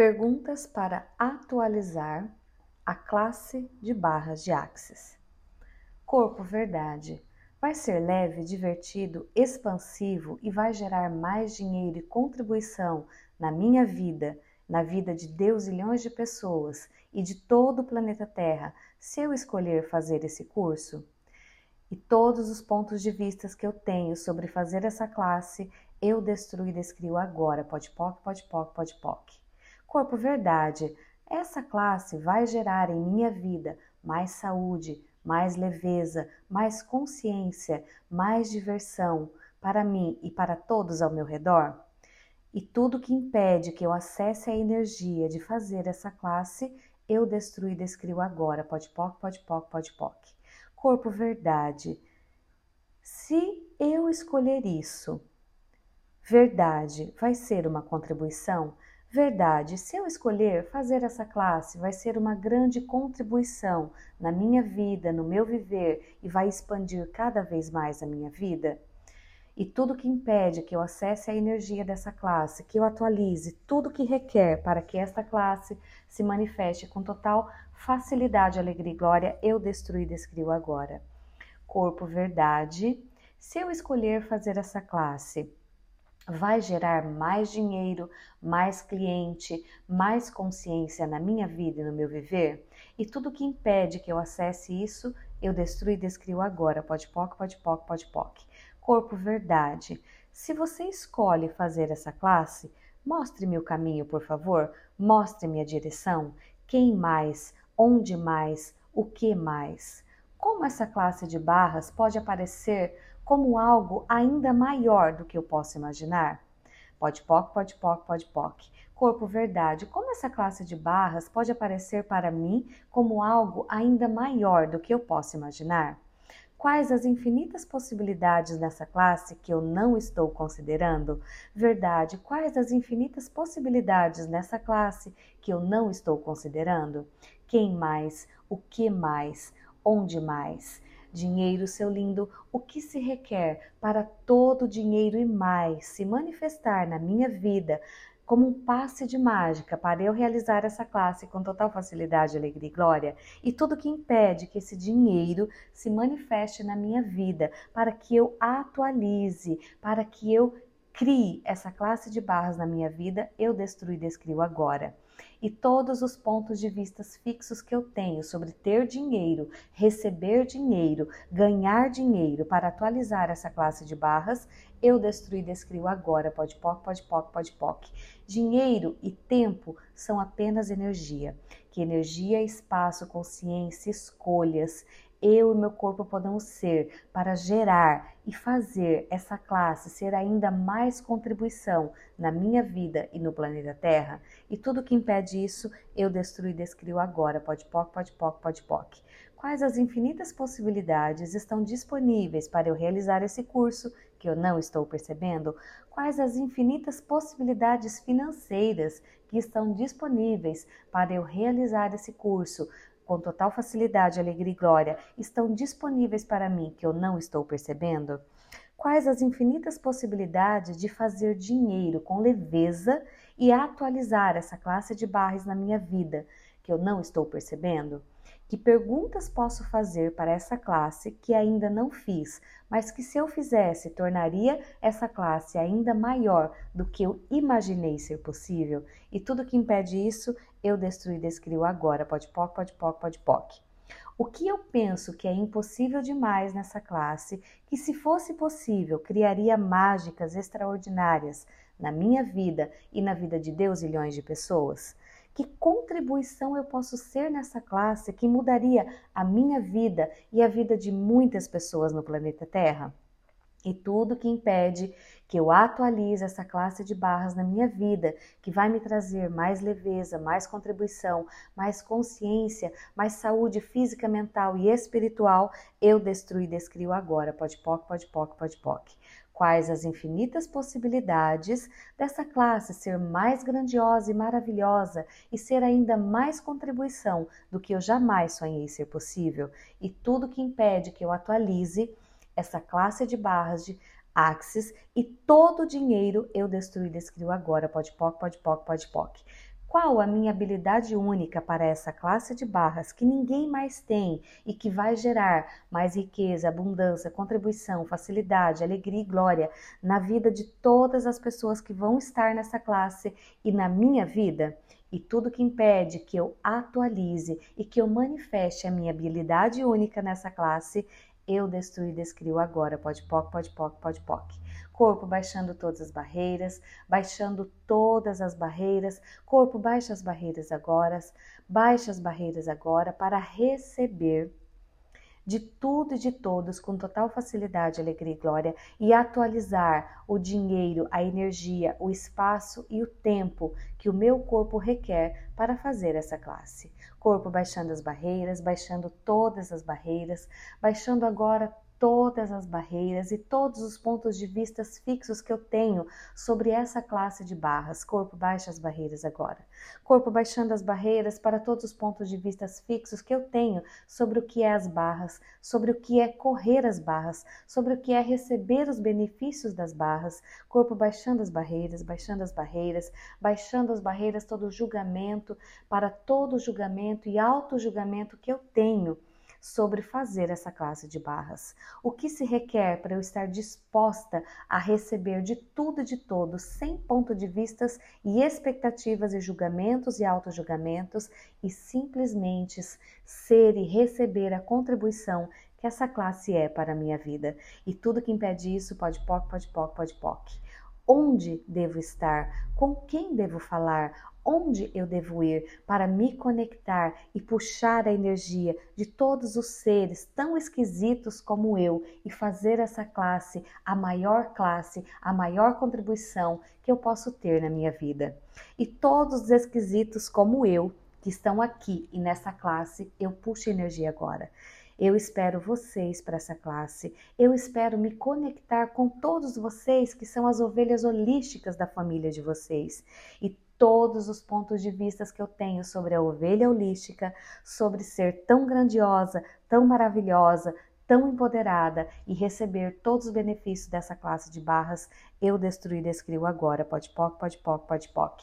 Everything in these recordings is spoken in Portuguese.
Perguntas para atualizar a classe de barras de Axis. Corpo verdade. Vai ser leve, divertido, expansivo e vai gerar mais dinheiro e contribuição na minha vida, na vida de Deus e milhões de pessoas e de todo o planeta Terra, se eu escolher fazer esse curso? E todos os pontos de vista que eu tenho sobre fazer essa classe, eu destruo e descrio agora. Pode poc, pode poc, pode poc. Corpo verdade. Essa classe vai gerar em minha vida mais saúde, mais leveza, mais consciência, mais diversão para mim e para todos ao meu redor? E tudo que impede que eu acesse a energia de fazer essa classe, eu destruo e descrio agora. Pode poc, pode poc, pode poc. Corpo verdade. Se eu escolher isso, verdade vai ser uma contribuição? Verdade, se eu escolher fazer essa classe, vai ser uma grande contribuição na minha vida, no meu viver e vai expandir cada vez mais a minha vida? E tudo que impede que eu acesse a energia dessa classe, que eu atualize tudo que requer para que esta classe se manifeste com total facilidade, alegria e glória, eu destruí e descrio agora. Corpo verdade. Se eu escolher fazer essa classe, vai gerar mais dinheiro, mais cliente, mais consciência na minha vida e no meu viver? E tudo que impede que eu acesse isso, eu destruo e descrio agora. Pode poc, pode poc, pode poc. Corpo verdade. Se você escolhe fazer essa classe, mostre-me o caminho, por favor. Mostre-me a direção. Quem mais? Onde mais? O que mais? Como essa classe de barras pode aparecer como algo ainda maior do que eu posso imaginar? Pode poc, pode poc, pode poc. Corpo verdade, como essa classe de barras pode aparecer para mim como algo ainda maior do que eu posso imaginar? Quais as infinitas possibilidades nessa classe que eu não estou considerando? Verdade, quais as infinitas possibilidades nessa classe que eu não estou considerando? Quem mais? O que mais? Onde mais? Dinheiro, seu lindo, o que se requer para todo dinheiro e mais se manifestar na minha vida como um passe de mágica para eu realizar essa classe com total facilidade, alegria e glória, e tudo que impede que esse dinheiro se manifeste na minha vida, para que eu atualize, para que eu crie essa classe de barras na minha vida, eu destruo e descrio agora e todos os pontos de vista fixos que eu tenho sobre ter dinheiro, receber dinheiro, ganhar dinheiro para atualizar essa classe de barras, eu destruo e descrio agora. Pode poc, pode poc, pode poc. Dinheiro e tempo são apenas energia. Que energia, espaço, consciência, escolhas eu e meu corpo podemos ser para gerar e fazer essa classe ser ainda mais contribuição na minha vida e no planeta Terra? E tudo que impede isso, eu destruo e descrio agora. Pode poc, pode poc, pode poc. Quais as infinitas possibilidades estão disponíveis para eu realizar esse curso que eu não estou percebendo? Quais as infinitas possibilidades financeiras que estão disponíveis para eu realizar esse curso? Com total facilidade, alegria e glória estão disponíveis para mim que eu não estou percebendo? Quais as infinitas possibilidades de fazer dinheiro com leveza e atualizar essa classe de barras na minha vida que eu não estou percebendo? Que perguntas posso fazer para essa classe que ainda não fiz, mas que se eu fizesse tornaria essa classe ainda maior do que eu imaginei ser possível? E tudo que impede isso, eu destruo e descrio agora. Pode poc, pode poc, pode poc. O que eu penso que é impossível demais nessa classe, que se fosse possível, criaria mágicas extraordinárias na minha vida e na vida de Deus e milhões de pessoas? Que contribuição eu posso ser nessa classe que mudaria a minha vida e a vida de muitas pessoas no planeta Terra? E tudo que impede que eu atualize essa classe de barras na minha vida, que vai me trazer mais leveza, mais contribuição, mais consciência, mais saúde física, mental e espiritual, eu destruo e descrio agora. Pode poc, pode poc, pode poc quais as infinitas possibilidades dessa classe ser mais grandiosa e maravilhosa e ser ainda mais contribuição do que eu jamais sonhei ser possível, e tudo que impede que eu atualize essa classe de barras de Axis e todo o dinheiro eu destruí descrio agora. Pode poc, pode poc, pode poc. Qual a minha habilidade única para essa classe de barras que ninguém mais tem e que vai gerar mais riqueza, abundância, contribuição, facilidade, alegria e glória na vida de todas as pessoas que vão estar nessa classe e na minha vida? E tudo que impede que eu atualize e que eu manifeste a minha habilidade única nessa classe, eu destruo e descrio agora. Pode poc, pode poc, pode poc corpo baixando todas as barreiras, baixando todas as barreiras, corpo baixa as barreiras agora, baixa as barreiras agora para receber de tudo e de todos com total facilidade, alegria e glória e atualizar o dinheiro, a energia, o espaço e o tempo que o meu corpo requer para fazer essa classe. Corpo baixando as barreiras, baixando todas as barreiras, baixando agora todas as barreiras e todos os pontos de vista fixos que eu tenho sobre essa classe de barras. Corpo baixa as barreiras agora. Corpo baixando as barreiras para todos os pontos de vista fixos que eu tenho sobre o que é as barras, sobre o que é correr as barras, sobre o que é receber os benefícios das barras. Corpo baixando as barreiras, baixando as barreiras, baixando as barreiras, todo julgamento, para todo julgamento e auto-julgamento que eu tenho sobre fazer essa classe de barras. O que se requer para eu estar disposta a receber de tudo e de todos, sem ponto de vistas e expectativas e julgamentos e auto-julgamentos, e simplesmente ser e receber a contribuição que essa classe é para a minha vida. E tudo que impede isso pode poc, pode poc, pode poc. Onde devo estar? Com quem devo falar? Onde eu devo ir para me conectar e puxar a energia de todos os seres tão esquisitos como eu e fazer essa classe a maior classe, a maior contribuição que eu posso ter na minha vida. E todos os esquisitos como eu que estão aqui e nessa classe, eu puxo energia agora. Eu espero vocês para essa classe. Eu espero me conectar com todos vocês que são as ovelhas holísticas da família de vocês. E todos os pontos de vista que eu tenho sobre a ovelha holística, sobre ser tão grandiosa, tão maravilhosa, tão empoderada e receber todos os benefícios dessa classe de barras, eu destruí descrio agora. Pode poc, pode poc, pode poc.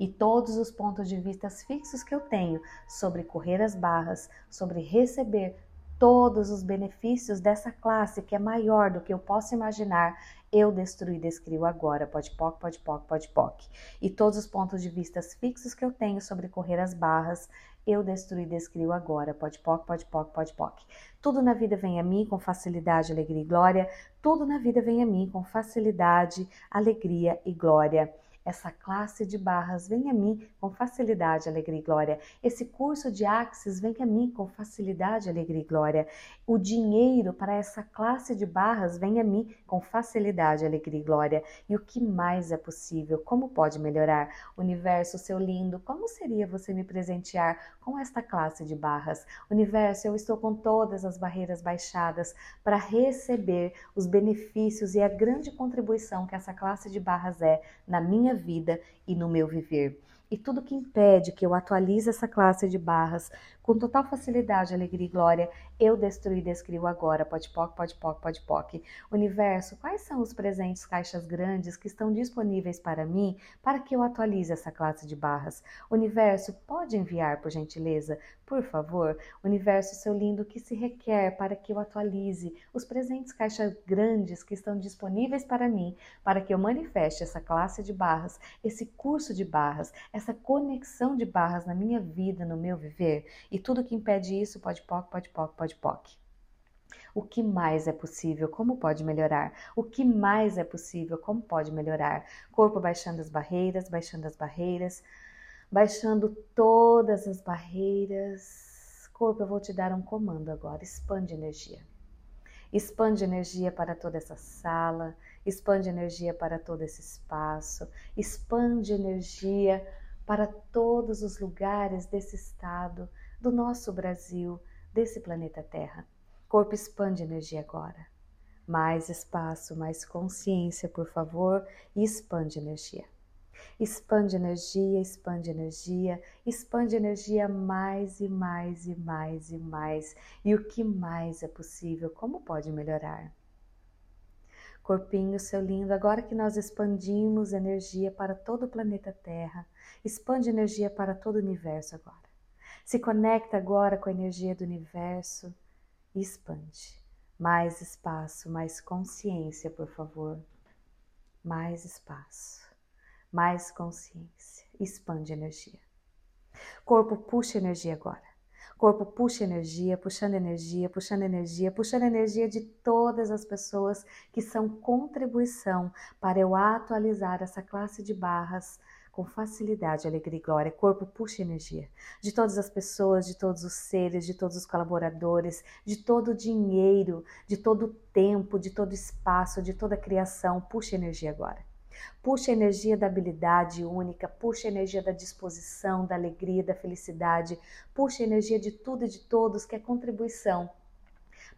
E todos os pontos de vista fixos que eu tenho sobre correr as barras, sobre receber todos os benefícios dessa classe que é maior do que eu posso imaginar, eu destruí descrio agora, pode poc, pode poc, pode poc. E todos os pontos de vista fixos que eu tenho sobre correr as barras, eu destruí descrio agora, pode poc, pode poc, pode poc. Tudo na vida vem a mim com facilidade, alegria e glória. Tudo na vida vem a mim com facilidade, alegria e glória. Essa classe de barras vem a mim com facilidade, alegria e glória. Esse curso de Axis vem a mim com facilidade, alegria e glória. O dinheiro para essa classe de barras vem a mim com facilidade, alegria e glória. E o que mais é possível? Como pode melhorar? Universo, seu lindo, como seria você me presentear com esta classe de barras? Universo, eu estou com todas as barreiras baixadas para receber os benefícios e a grande contribuição que essa classe de barras é na minha vida e no meu viver. E tudo que impede que eu atualize essa classe de barras com total facilidade, alegria e glória, eu destruí e descrio agora. Pode poc, pode poc, pode poc. Universo, quais são os presentes caixas grandes que estão disponíveis para mim para que eu atualize essa classe de barras? Universo, pode enviar, por gentileza, por favor? Universo, seu lindo, que se requer para que eu atualize os presentes caixas grandes que estão disponíveis para mim, para que eu manifeste essa classe de barras, esse curso de barras, essa conexão de barras na minha vida, no meu viver? E tudo que impede isso pode poc, pode poc, pode poc. O que mais é possível? Como pode melhorar? O que mais é possível? Como pode melhorar? Corpo baixando as barreiras, baixando as barreiras, baixando todas as barreiras. Corpo, eu vou te dar um comando agora. Expande energia. Expande energia para toda essa sala, expande energia para todo esse espaço, expande energia para todos os lugares desse estado do nosso Brasil, desse planeta Terra. Corpo expande energia agora. Mais espaço, mais consciência, por favor, e expande energia. Expande energia, expande energia, expande energia mais e mais e mais e mais. E o que mais é possível? Como pode melhorar? Corpinho, seu lindo, agora que nós expandimos energia para todo o planeta Terra, expande energia para todo o universo agora. Se conecta agora com a energia do universo e expande. Mais espaço, mais consciência, por favor. Mais espaço, mais consciência. Expande energia. Corpo, puxa energia agora. Corpo puxa energia, puxando energia, puxando energia, puxando energia de todas as pessoas que são contribuição para eu atualizar essa classe de barras com facilidade, alegria e glória. Corpo puxa energia de todas as pessoas, de todos os seres, de todos os colaboradores, de todo o dinheiro, de todo o tempo, de todo o espaço, de toda a criação. Puxa energia agora. Puxa a energia da habilidade única, puxa a energia da disposição, da alegria, da felicidade, puxa a energia de tudo e de todos que é contribuição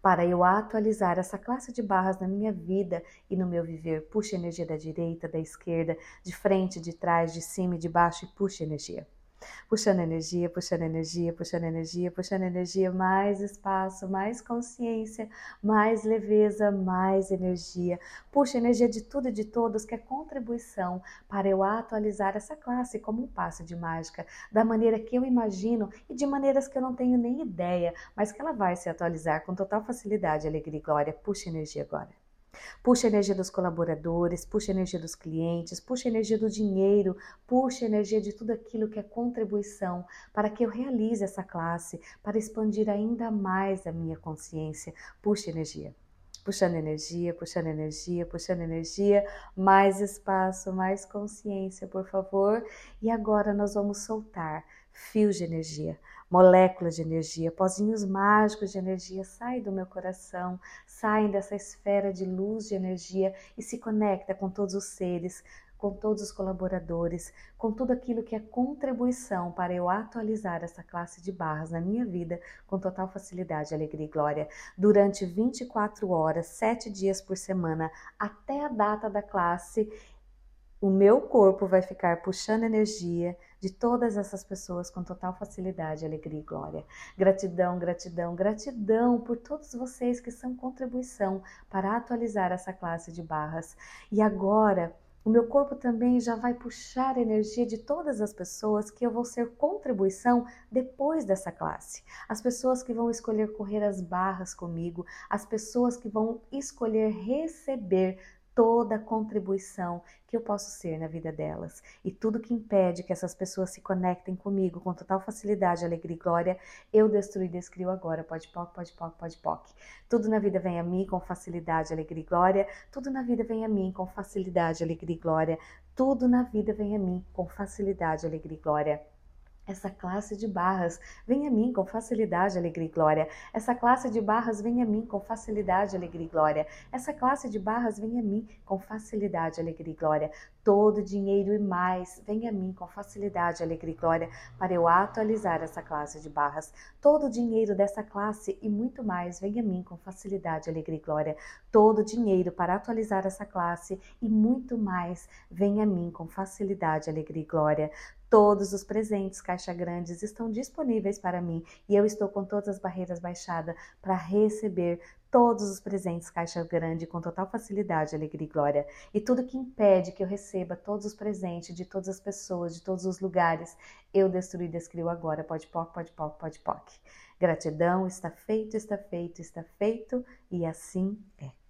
para eu atualizar essa classe de barras na minha vida e no meu viver. Puxa energia da direita, da esquerda, de frente, de trás, de cima e de baixo e puxa energia puxando energia, puxando energia, puxando energia, puxando energia, mais espaço, mais consciência, mais leveza, mais energia. Puxa energia de tudo e de todos, que é contribuição para eu atualizar essa classe como um passo de mágica, da maneira que eu imagino e de maneiras que eu não tenho nem ideia, mas que ela vai se atualizar com total facilidade, alegria e glória. Puxa energia agora. Puxa a energia dos colaboradores, puxa a energia dos clientes, puxa a energia do dinheiro, puxa a energia de tudo aquilo que é contribuição para que eu realize essa classe, para expandir ainda mais a minha consciência. Puxa energia puxando energia, puxando energia, puxando energia, mais espaço, mais consciência, por favor. E agora nós vamos soltar fios de energia, moléculas de energia, pozinhos mágicos de energia saem do meu coração, saem dessa esfera de luz de energia e se conecta com todos os seres, com todos os colaboradores, com tudo aquilo que é contribuição para eu atualizar essa classe de barras na minha vida com total facilidade, alegria e glória, durante 24 horas, 7 dias por semana, até a data da classe o meu corpo vai ficar puxando energia de todas essas pessoas com total facilidade, alegria e glória. Gratidão, gratidão, gratidão por todos vocês que são contribuição para atualizar essa classe de barras. E agora, o meu corpo também já vai puxar energia de todas as pessoas que eu vou ser contribuição depois dessa classe. As pessoas que vão escolher correr as barras comigo, as pessoas que vão escolher receber toda a contribuição que eu posso ser na vida delas. E tudo que impede que essas pessoas se conectem comigo com total facilidade, alegria e glória, eu destruo e descrio agora. Pode poc, pode poc, pode poc. Tudo na vida vem a mim com facilidade, alegria e glória. Tudo na vida vem a mim com facilidade, alegria e glória. Tudo na vida vem a mim com facilidade, alegria e glória. Essa classe de barras vem a mim com facilidade, alegria e glória. Essa classe de barras vem a mim com facilidade, alegria e glória. Essa classe de barras vem a mim com facilidade, alegria e glória. Todo dinheiro e mais vem a mim com facilidade, alegria e glória para eu atualizar essa classe de barras. Todo dinheiro dessa classe e muito mais vem a mim com facilidade, alegria e glória. Todo dinheiro para atualizar essa classe e muito mais vem a mim com facilidade, alegria e glória. Todos os presentes Caixa Grandes estão disponíveis para mim e eu estou com todas as barreiras baixadas para receber todos os presentes Caixa Grande com total facilidade, alegria e glória. E tudo que impede que eu receba todos os presentes de todas as pessoas, de todos os lugares, eu destruo e descrio agora. Pode poc, pode poc, pode poc. Gratidão, está feito, está feito, está feito e assim é.